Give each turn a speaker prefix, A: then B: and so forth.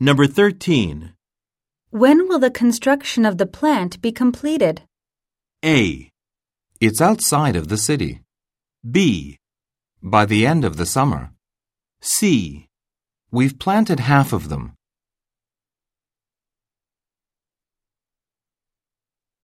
A: Number 13.
B: When will the construction of the plant be completed?
A: A.
C: It's outside of the city.
A: B.
C: By the end of the summer.
A: C.
C: We've planted half of them.